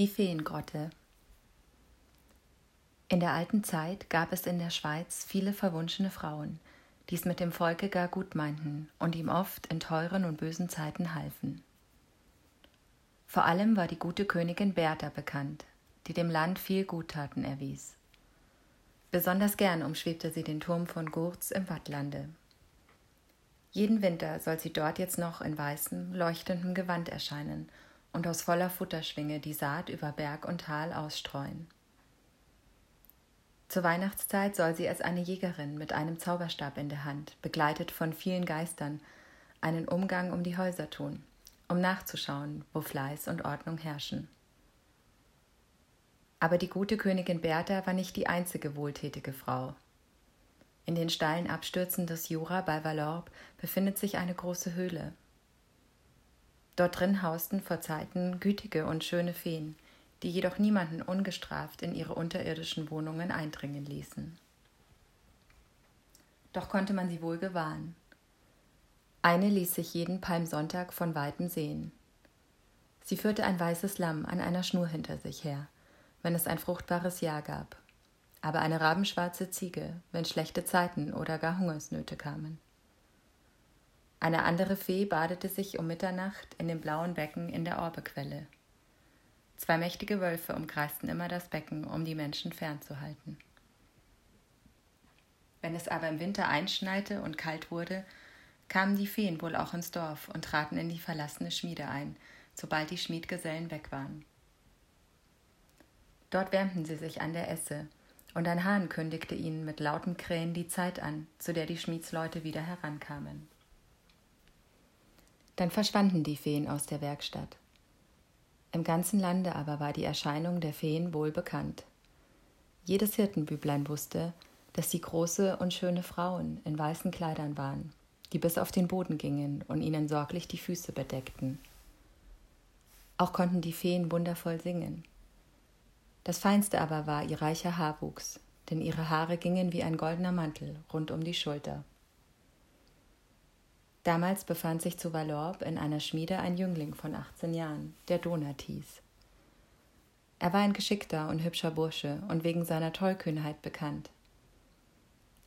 Die Feengrotte In der alten Zeit gab es in der Schweiz viele verwunschene Frauen, die es mit dem Volke gar gut meinten und ihm oft in teuren und bösen Zeiten halfen. Vor allem war die gute Königin Bertha bekannt, die dem Land viel Guttaten erwies. Besonders gern umschwebte sie den Turm von Gurz im Wattlande. Jeden Winter soll sie dort jetzt noch in weißem, leuchtendem Gewand erscheinen und aus voller Futterschwinge die Saat über Berg und Tal ausstreuen. Zur Weihnachtszeit soll sie als eine Jägerin mit einem Zauberstab in der Hand, begleitet von vielen Geistern, einen Umgang um die Häuser tun, um nachzuschauen, wo Fleiß und Ordnung herrschen. Aber die gute Königin Bertha war nicht die einzige wohltätige Frau. In den steilen Abstürzen des Jura bei Valorbe befindet sich eine große Höhle, Dort drin hausten vor Zeiten gütige und schöne Feen, die jedoch niemanden ungestraft in ihre unterirdischen Wohnungen eindringen ließen. Doch konnte man sie wohl gewahren. Eine ließ sich jeden Palmsonntag von weitem sehen. Sie führte ein weißes Lamm an einer Schnur hinter sich her, wenn es ein fruchtbares Jahr gab, aber eine rabenschwarze Ziege, wenn schlechte Zeiten oder gar Hungersnöte kamen. Eine andere Fee badete sich um Mitternacht in dem blauen Becken in der Orbequelle. Zwei mächtige Wölfe umkreisten immer das Becken, um die Menschen fernzuhalten. Wenn es aber im Winter einschneite und kalt wurde, kamen die Feen wohl auch ins Dorf und traten in die verlassene Schmiede ein, sobald die Schmiedgesellen weg waren. Dort wärmten sie sich an der Esse, und ein Hahn kündigte ihnen mit lautem Krähen die Zeit an, zu der die Schmiedsleute wieder herankamen. Dann verschwanden die Feen aus der Werkstatt. Im ganzen Lande aber war die Erscheinung der Feen wohl bekannt. Jedes Hirtenbüblein wusste, dass sie große und schöne Frauen in weißen Kleidern waren, die bis auf den Boden gingen und ihnen sorglich die Füße bedeckten. Auch konnten die Feen wundervoll singen. Das Feinste aber war ihr reicher Haarwuchs, denn ihre Haare gingen wie ein goldener Mantel rund um die Schulter. Damals befand sich zu Valorbe in einer Schmiede ein Jüngling von 18 Jahren, der Donat hieß. Er war ein geschickter und hübscher Bursche und wegen seiner Tollkühnheit bekannt.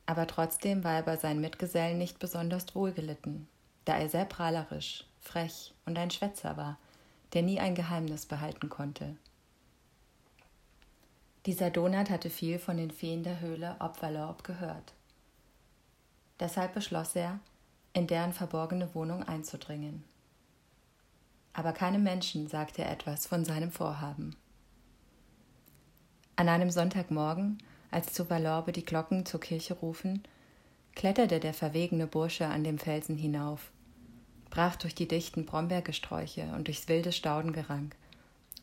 Aber trotzdem war er bei seinen Mitgesellen nicht besonders wohlgelitten, da er sehr prahlerisch, frech und ein Schwätzer war, der nie ein Geheimnis behalten konnte. Dieser Donat hatte viel von den Feen der Höhle Valorbe gehört. Deshalb beschloss er, in deren verborgene Wohnung einzudringen. Aber keinem Menschen sagte er etwas von seinem Vorhaben. An einem Sonntagmorgen, als zu Valorbe die Glocken zur Kirche rufen, kletterte der verwegene Bursche an dem Felsen hinauf, brach durch die dichten Brombeergesträuche und durchs wilde Staudengerank,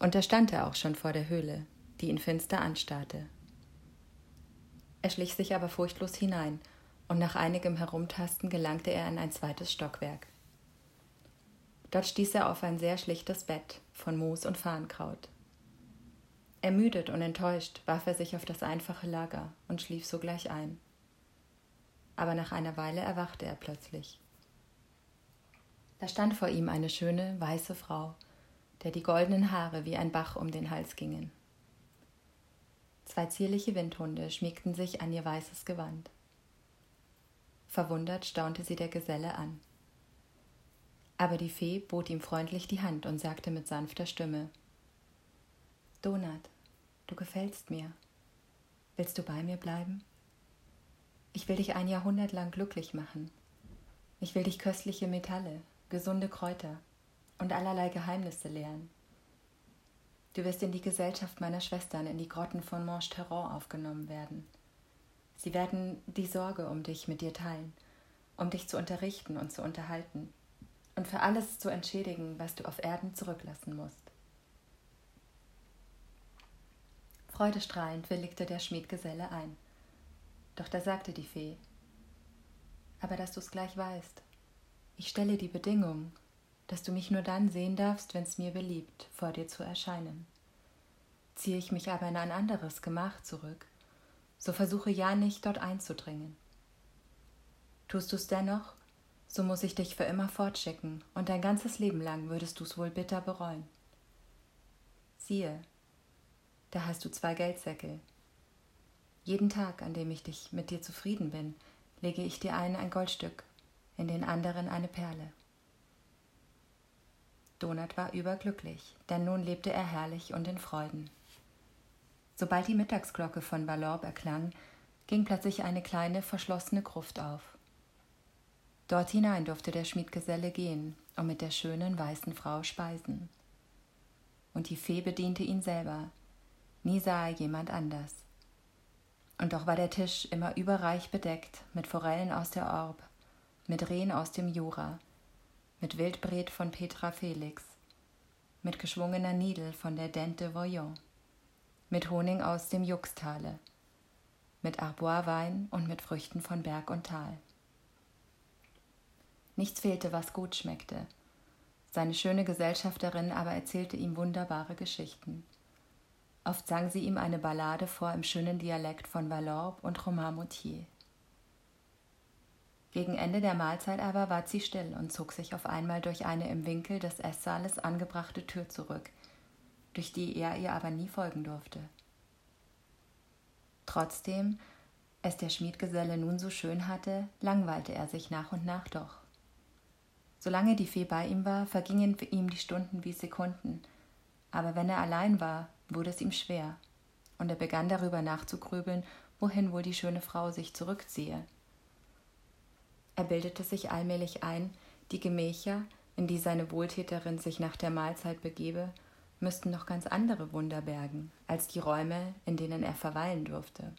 und da stand er auch schon vor der Höhle, die ihn finster anstarrte. Er schlich sich aber furchtlos hinein und nach einigem Herumtasten gelangte er in ein zweites Stockwerk. Dort stieß er auf ein sehr schlichtes Bett von Moos und Farnkraut. Ermüdet und enttäuscht warf er sich auf das einfache Lager und schlief sogleich ein. Aber nach einer Weile erwachte er plötzlich. Da stand vor ihm eine schöne, weiße Frau, der die goldenen Haare wie ein Bach um den Hals gingen. Zwei zierliche Windhunde schmiegten sich an ihr weißes Gewand. Verwundert staunte sie der Geselle an. Aber die Fee bot ihm freundlich die Hand und sagte mit sanfter Stimme Donat, du gefällst mir. Willst du bei mir bleiben? Ich will dich ein Jahrhundert lang glücklich machen. Ich will dich köstliche Metalle, gesunde Kräuter und allerlei Geheimnisse lehren. Du wirst in die Gesellschaft meiner Schwestern in die Grotten von Moncheron aufgenommen werden. Sie werden die Sorge um dich mit dir teilen, um dich zu unterrichten und zu unterhalten und für alles zu entschädigen, was du auf Erden zurücklassen musst. Freudestrahlend willigte der Schmiedgeselle ein. Doch da sagte die Fee, aber dass du es gleich weißt, ich stelle die Bedingung, dass du mich nur dann sehen darfst, wenn es mir beliebt, vor dir zu erscheinen. Ziehe ich mich aber in ein anderes Gemach zurück, so versuche ja nicht dort einzudringen. Tust du's dennoch, so muss ich dich für immer fortschicken, und dein ganzes Leben lang würdest du's wohl bitter bereuen. Siehe, da hast du zwei Geldsäckel. Jeden Tag, an dem ich dich mit dir zufrieden bin, lege ich dir einen ein Goldstück, in den anderen eine Perle. Donat war überglücklich, denn nun lebte er herrlich und in Freuden. Sobald die Mittagsglocke von Valorbe erklang, ging plötzlich eine kleine verschlossene Gruft auf. Dort hinein durfte der Schmiedgeselle gehen und mit der schönen weißen Frau speisen. Und die Fee bediente ihn selber, nie sah er jemand anders. Und doch war der Tisch immer überreich bedeckt mit Forellen aus der Orb, mit Rehen aus dem Jura, mit Wildbret von Petra Felix, mit geschwungener Nidel von der Dente de Voyant mit Honig aus dem Juxtale, mit Arboiswein und mit Früchten von Berg und Tal. Nichts fehlte, was gut schmeckte. Seine schöne Gesellschafterin aber erzählte ihm wunderbare Geschichten. Oft sang sie ihm eine Ballade vor im schönen Dialekt von Valorbe und Romain-Moutier. Gegen Ende der Mahlzeit aber ward sie still und zog sich auf einmal durch eine im Winkel des Esssaales angebrachte Tür zurück, durch die er ihr aber nie folgen durfte. Trotzdem es der Schmiedgeselle nun so schön hatte, langweilte er sich nach und nach doch. Solange die Fee bei ihm war, vergingen ihm die Stunden wie Sekunden, aber wenn er allein war, wurde es ihm schwer, und er begann darüber nachzugrübeln, wohin wohl die schöne Frau sich zurückziehe. Er bildete sich allmählich ein, die Gemächer, in die seine Wohltäterin sich nach der Mahlzeit begebe, müssten noch ganz andere Wunder bergen als die Räume, in denen er verweilen durfte.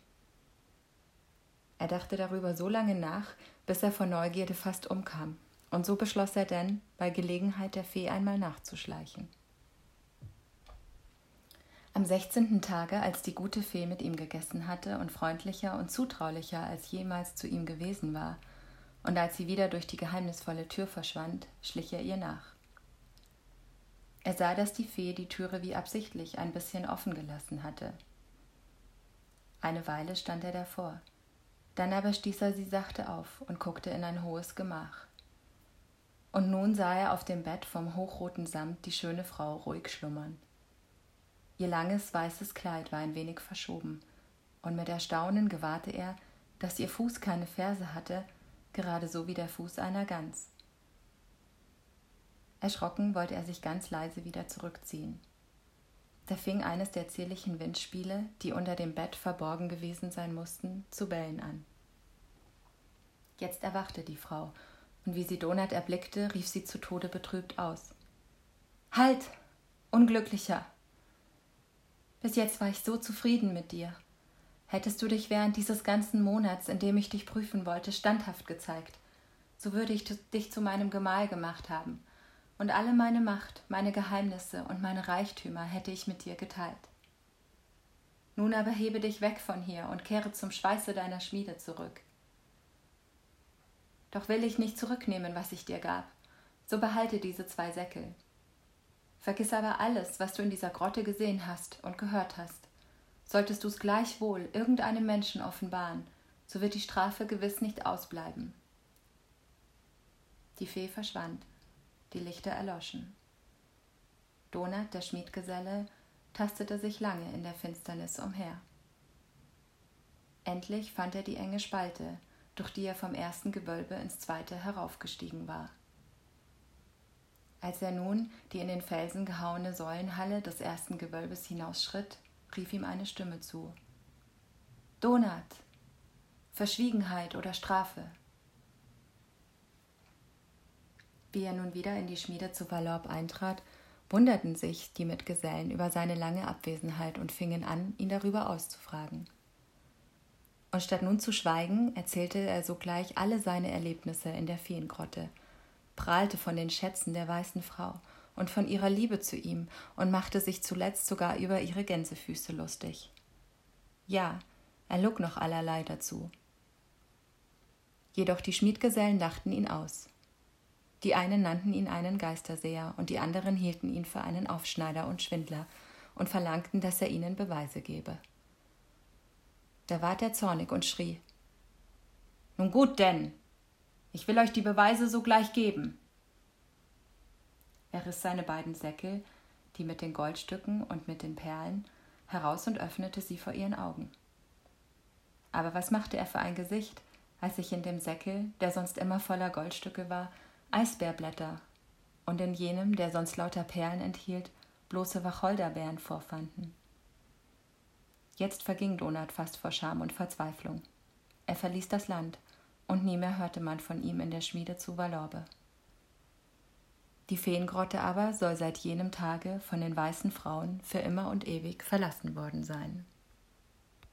Er dachte darüber so lange nach, bis er vor Neugierde fast umkam, und so beschloss er denn, bei Gelegenheit der Fee einmal nachzuschleichen. Am sechzehnten Tage, als die gute Fee mit ihm gegessen hatte und freundlicher und zutraulicher als jemals zu ihm gewesen war, und als sie wieder durch die geheimnisvolle Tür verschwand, schlich er ihr nach. Er sah, dass die Fee die Türe wie absichtlich ein bisschen offen gelassen hatte. Eine Weile stand er davor. Dann aber stieß er sie sachte auf und guckte in ein hohes Gemach. Und nun sah er auf dem Bett vom hochroten Samt die schöne Frau ruhig schlummern. Ihr langes weißes Kleid war ein wenig verschoben, und mit Erstaunen gewahrte er, dass ihr Fuß keine Ferse hatte, gerade so wie der Fuß einer Gans. Erschrocken wollte er sich ganz leise wieder zurückziehen. Da fing eines der zierlichen Windspiele, die unter dem Bett verborgen gewesen sein mussten, zu bellen an. Jetzt erwachte die Frau, und wie sie Donat erblickte, rief sie zu Tode betrübt aus. Halt, Unglücklicher! Bis jetzt war ich so zufrieden mit dir. Hättest du dich während dieses ganzen Monats, in dem ich dich prüfen wollte, standhaft gezeigt, so würde ich dich zu meinem Gemahl gemacht haben und alle meine Macht, meine Geheimnisse und meine Reichtümer hätte ich mit dir geteilt. Nun aber hebe dich weg von hier und kehre zum Schweiße deiner Schmiede zurück. Doch will ich nicht zurücknehmen, was ich dir gab, so behalte diese zwei Säckel. Vergiss aber alles, was du in dieser Grotte gesehen hast und gehört hast. Solltest du es gleichwohl irgendeinem Menschen offenbaren, so wird die Strafe gewiss nicht ausbleiben. Die Fee verschwand die Lichter erloschen. Donat, der Schmiedgeselle, tastete sich lange in der Finsternis umher. Endlich fand er die enge Spalte, durch die er vom ersten Gewölbe ins zweite heraufgestiegen war. Als er nun die in den Felsen gehauene Säulenhalle des ersten Gewölbes hinausschritt, rief ihm eine Stimme zu. Donat! Verschwiegenheit oder Strafe! Wie er nun wieder in die Schmiede zu Valorb eintrat, wunderten sich die Mitgesellen über seine lange Abwesenheit und fingen an, ihn darüber auszufragen. Und statt nun zu schweigen, erzählte er sogleich alle seine Erlebnisse in der Feengrotte, prahlte von den Schätzen der weißen Frau und von ihrer Liebe zu ihm und machte sich zuletzt sogar über ihre Gänsefüße lustig. Ja, er log noch allerlei dazu. Jedoch die Schmiedgesellen lachten ihn aus. Die einen nannten ihn einen Geisterseher und die anderen hielten ihn für einen Aufschneider und Schwindler und verlangten, dass er ihnen Beweise gebe. Da ward er zornig und schrie Nun gut denn, ich will euch die Beweise sogleich geben. Er riß seine beiden Säckel, die mit den Goldstücken und mit den Perlen, heraus und öffnete sie vor ihren Augen. Aber was machte er für ein Gesicht, als sich in dem Säckel, der sonst immer voller Goldstücke war, Eisbärblätter und in jenem, der sonst lauter Perlen enthielt, bloße Wacholderbeeren vorfanden. Jetzt verging Donat fast vor Scham und Verzweiflung. Er verließ das Land, und nie mehr hörte man von ihm in der Schmiede zu Valorbe. Die Feengrotte aber soll seit jenem Tage von den weißen Frauen für immer und ewig verlassen worden sein.